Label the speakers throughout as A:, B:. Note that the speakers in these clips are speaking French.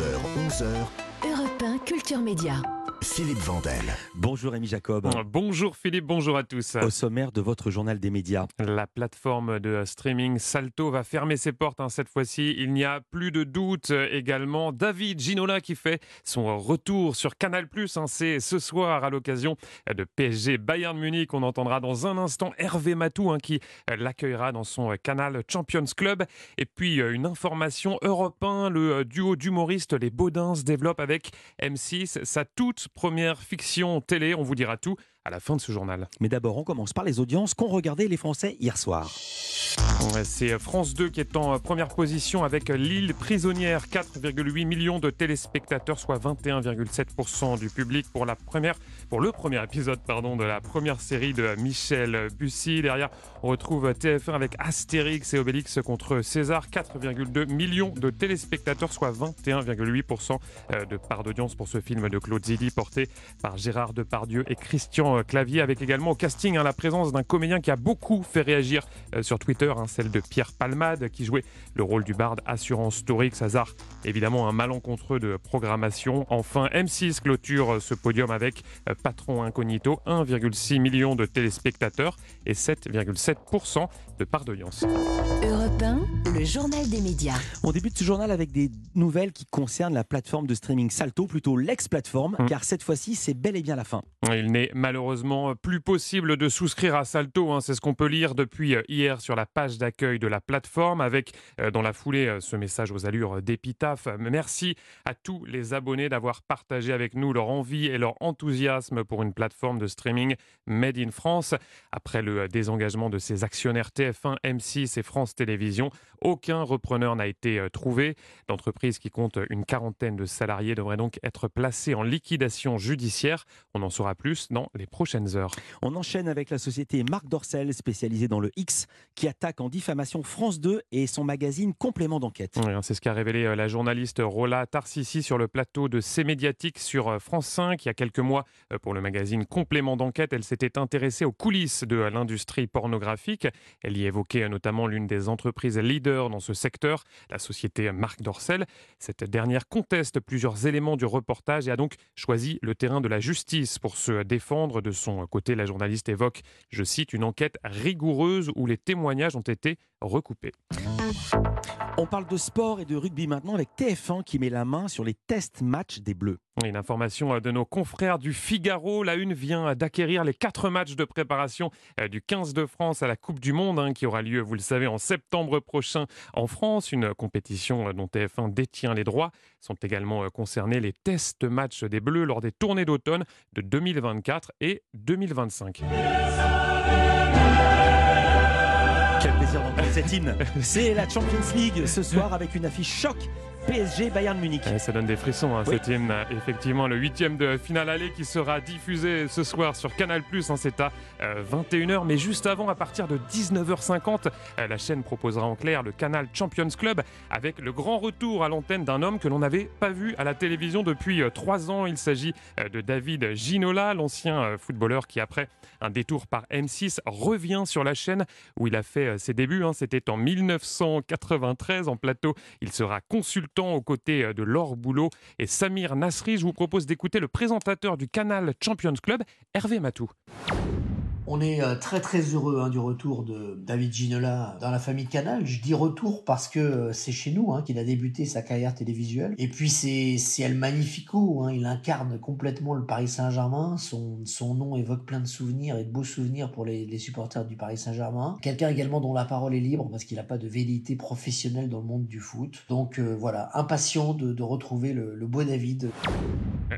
A: 9h, 11h.
B: Europe 1 Culture Média.
A: Philippe Vandel.
C: Bonjour Rémi Jacob.
D: Bonjour Philippe, bonjour à tous.
C: Au sommaire de votre journal des médias.
D: La plateforme de streaming Salto va fermer ses portes hein, cette fois-ci. Il n'y a plus de doute également. David Ginola qui fait son retour sur Canal+. Hein, C'est ce soir à l'occasion de PSG Bayern Munich. On entendra dans un instant Hervé Matou hein, qui l'accueillera dans son canal Champions Club. Et puis une information Europe 1, le duo d'humoristes Les Baudins développe avec M6 sa toute première fiction télé. On vous dira tout à la fin de ce journal.
C: Mais d'abord, on commence par les audiences qu'ont regardé les Français hier soir.
D: C'est France 2 qui est en première position avec L'île prisonnière, 4,8 millions de téléspectateurs, soit 21,7% du public pour la première, pour le premier épisode pardon, de la première série de Michel Bussy. Derrière, on retrouve TF1 avec Astérix et Obélix contre César, 4,2 millions de téléspectateurs, soit 21,8% de part d'audience pour ce film de Claude Zidi porté par Gérard Depardieu et Christian Clavier, avec également au casting hein, la présence d'un comédien qui a beaucoup fait réagir euh, sur Twitter, hein, celle de Pierre Palmade, qui jouait le rôle du barde Assurance Torix. Hasard, évidemment, un malencontreux de programmation. Enfin, M6 clôture ce podium avec euh, Patron Incognito, 1,6 million de téléspectateurs et 7,7% de part d'audience.
B: Europe 1, le journal des médias.
C: On débute ce journal avec des nouvelles qui concernent la plateforme de streaming Salto, plutôt l'ex-plateforme,
D: Mm.
C: car cette fois-ci, c'est bel et bien la fin.
D: Il n'est malheureusement plus possible de souscrire à Salto, hein, c'est ce qu'on peut lire depuis euh, hier sur la page d'accueil de la plateforme, avec euh, dans la foulée euh, ce message aux allures d'épitaphe. Merci à tous les abonnés d'avoir partagé avec nous leur envie et leur enthousiasme pour une plateforme de streaming made in France. Après le euh, désengagement de ses actionnaires TF1, M6 et France Télévisions, aucun repreneur n'a été euh, trouvé. L'entreprise qui compte une quarantaine de salariés devrait donc être placée en liquidation judiciaire. On en saura plus dans les prochaines heures.
C: On enchaîne avec la société Marc Dorcel, spécialisée dans le X, qui attaque en diffamation France 2 et son magazine Complément d'enquête.
D: Oui, hein, C'est ce qu'a révélé euh, la journaliste Rola Tarsissi sur le plateau de C'est Médiatique sur euh, France 5. Il y a quelques mois, euh, pour le magazine Complément d'enquête, elle s'était intéressée aux coulisses de l'industrie pornographique. Elle y évoquait notamment l'une des entreprises leaders dans ce secteur, la société Marc Dorcel. Cette dernière conteste plusieurs éléments du reportage et a donc choisi le terrain de la justice pour se défendre. De son côté, la journaliste évoque, je cite, une enquête rigoureuse où les témoignages ont été recoupés.
C: On parle de sport et de rugby maintenant avec TF1 qui met la main sur les tests matchs des Bleus.
D: Une information euh, de nos confrères du Figaro. La Une vient d'acquérir les quatre matchs de préparation euh, du 15 de France à la Coupe du Monde hein, qui aura lieu, vous le savez, en septembre prochain en France. Une compétition euh, dont TF1 détient les droits. Sont également euh, concernés les tests matchs des Bleus lors des tournées d'automne de 2024 et 2025.
C: Quel plaisir d'entendre cet hymne. C'est la Champions League ce soir avec une affiche choc PSG Bayern Munich.
D: Ouais, ça donne des frissons, hein,
C: Oui.
D: cet hymne. Effectivement, le huitième de finale aller qui sera diffusé ce soir sur Canal+. hein, c'est à euh, 21h, mais juste avant, à partir de 19h50, euh, la chaîne proposera en clair le canal Champions Club avec le grand retour à l'antenne d'un homme que l'on n'avait pas vu à la télévision depuis euh, trois ans. Il s'agit euh, de David Ginola, l'ancien euh, footballeur qui, après un détour par M6, revient sur la chaîne où il a fait euh, ses débuts. hein. C'était en 1993 en plateau. Il sera consultant aux côtés euh, de Laure Boulot et Samir Nasri. Je vous propose d'écouter le présentateur du canal Champions Club, Hervé Matou.
E: On est euh, très très heureux hein, du retour de David Ginola dans la famille Canal. Je dis retour parce que euh, c'est chez nous hein, qu'il a débuté sa carrière télévisuelle. Et puis c'est El Magnifico, hein, il incarne complètement le Paris Saint-Germain. Son, nom évoque plein de souvenirs et de beaux souvenirs pour les, supporters du Paris Saint-Germain. Quelqu'un également dont la parole est libre parce qu'il n'a pas de velléité professionnelle dans le monde du foot. Donc euh, voilà, impatient de, de retrouver le, le beau David.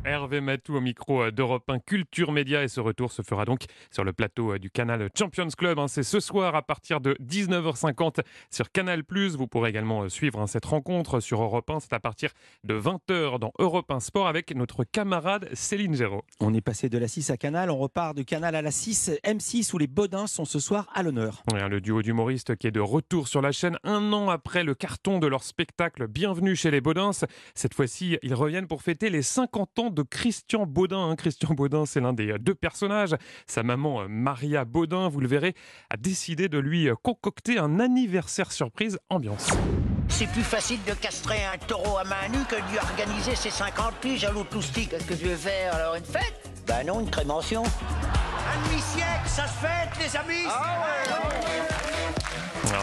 D: Hervé Matou au micro euh, d'Europe 1 Culture Média et ce retour se fera donc sur le plateau euh, du canal Champions Club. hein. C'est ce soir à partir de 19h50 sur Canal+. Vous pourrez également euh, suivre hein, cette rencontre sur Europe 1. C'est à partir de 20h dans Europe 1 Sport avec notre camarade Céline Géraud.
C: On est passé de la 6 à Canal, on repart de Canal à la 6, M6 où les Bodins sont ce soir à l'honneur.
D: Ouais, Le duo d'humoristes qui est de retour sur la chaîne un an après le carton de leur spectacle Bienvenue chez les Baudins. Cette fois-ci, ils reviennent pour fêter les 50 ans de Christian Baudin. hein. Christian Baudin, c'est l'un des euh, deux personnages. Sa maman, euh, Maria Baudin, vous le verrez, a décidé de lui euh, concocter un anniversaire surprise ambiance.
A: C'est plus facile de castrer un taureau à main nue que de lui organiser ses 50 piges à l'autoustique.
F: Qu'est-ce que tu veux faire alors Une fête?
A: Bah non, une crémation.
F: Un demi-siècle, ça se fête, les amis
D: Alors,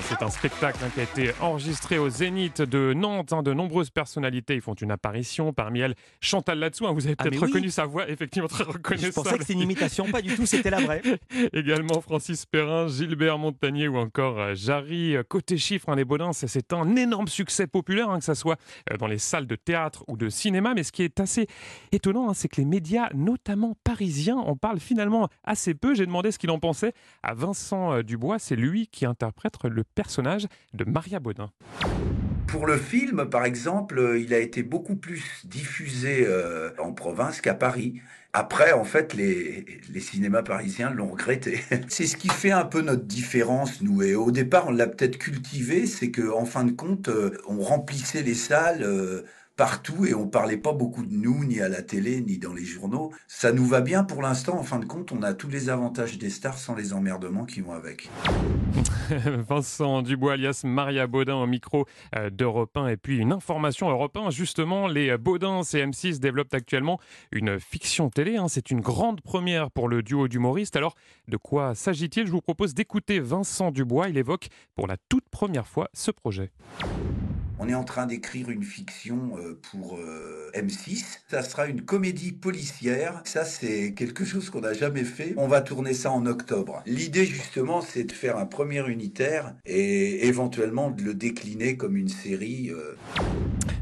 D: C'est un spectacle hein, qui a été enregistré au Zénith de Nantes. hein. De nombreuses personnalités y font une apparition. Parmi elles, Chantal Latsou. hein. Vous avez
C: Ah,
D: peut-être
C: mais oui.
D: reconnu sa voix, effectivement très
C: Je
D: reconnaissable.
C: pensais que c'était une imitation, pas du tout, c'était la vraie.
D: Également Francis Perrin, Gilbert Montagnier ou encore euh, Jarry. Euh, Côté chiffres, hein, les Baudins, c'est- c'est un énorme succès populaire, hein, que ce soit euh, dans les salles de théâtre ou de cinéma. Mais ce qui est assez étonnant, hein, c'est que les médias, notamment parisiens, en parlent finalement assez peu. J'ai demandé ce qu'il en pensait à Vincent Dubois. C'est lui qui interprète le personnage de Maria Baudin.
G: Pour le film, par exemple, il a été beaucoup plus diffusé euh, en province qu'à Paris. Après, en fait, les, les cinémas parisiens l'ont regretté. C'est ce qui fait un peu notre différence, nous. Et au départ, on l'a peut-être cultivé, c'est que, en fin de compte, euh, on remplissait les salles euh, partout et on parlait pas beaucoup de nous, ni à la télé, ni dans les journaux. Ça nous va bien pour l'instant. En fin de compte, on a tous les avantages des stars sans les emmerdements qui vont avec.
D: Vincent Dubois alias Maria Baudin au micro euh, d'Europe 1. Et puis une information Europe 1, justement, les Baudins et M6 développent actuellement une fiction télé. hein. C'est une grande première pour le duo d'humoristes. Alors, de quoi s'agit-il? Je vous propose d'écouter Vincent Dubois. Il évoque pour la toute première fois ce projet.
G: On est en train d'écrire une fiction euh, pour euh, M6. Ça sera une comédie policière. Ça, c'est quelque chose qu'on n'a jamais fait. On va tourner ça en octobre. L'idée, justement, c'est de faire un premier unitaire et éventuellement de le décliner comme une série. euh,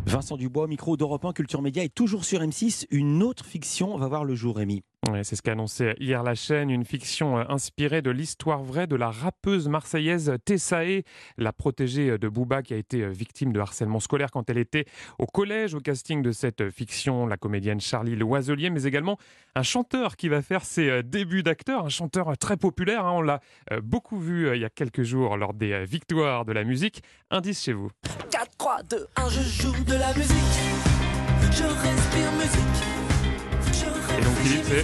C: Vincent Dubois, micro d'Europe 1 Culture Média, et toujours sur M6, une autre fiction va voir le jour, Rémi.
D: C'est ce qu'a annoncé hier la chaîne, une fiction euh, inspirée de l'histoire vraie de la rappeuse marseillaise Tessae, la protégée euh, de Booba qui a été euh, victime de harcèlement scolaire quand elle était au collège. Au casting de cette fiction, la comédienne Charlie Loiselier, mais également un chanteur qui va faire ses débuts d'acteur, un chanteur très populaire. hein. on l'a beaucoup vu il y a quelques jours lors des victoires de la musique. Indice chez vous.
H: 4, 3, 2, 1, je joue de la musique. Je respire musique.
D: Et donc Philippe, c'est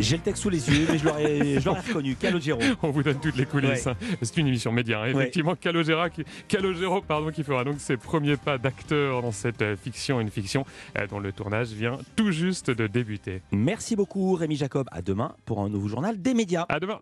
C: J'ai le texte sous les yeux, mais je l'aurais je l'aurais reconnu. Calogero.
D: On vous donne toutes les coulisses.
C: Ouais.
D: hein. C'est une émission média. hein. Effectivement, Calogero, qui, Calogero, pardon, qui fera donc ses premiers pas d'acteur dans cette euh, fiction, une fiction euh, dont le tournage vient tout juste de débuter.
C: Merci beaucoup, Rémi Jacob. À demain pour un nouveau journal des médias.
D: À demain.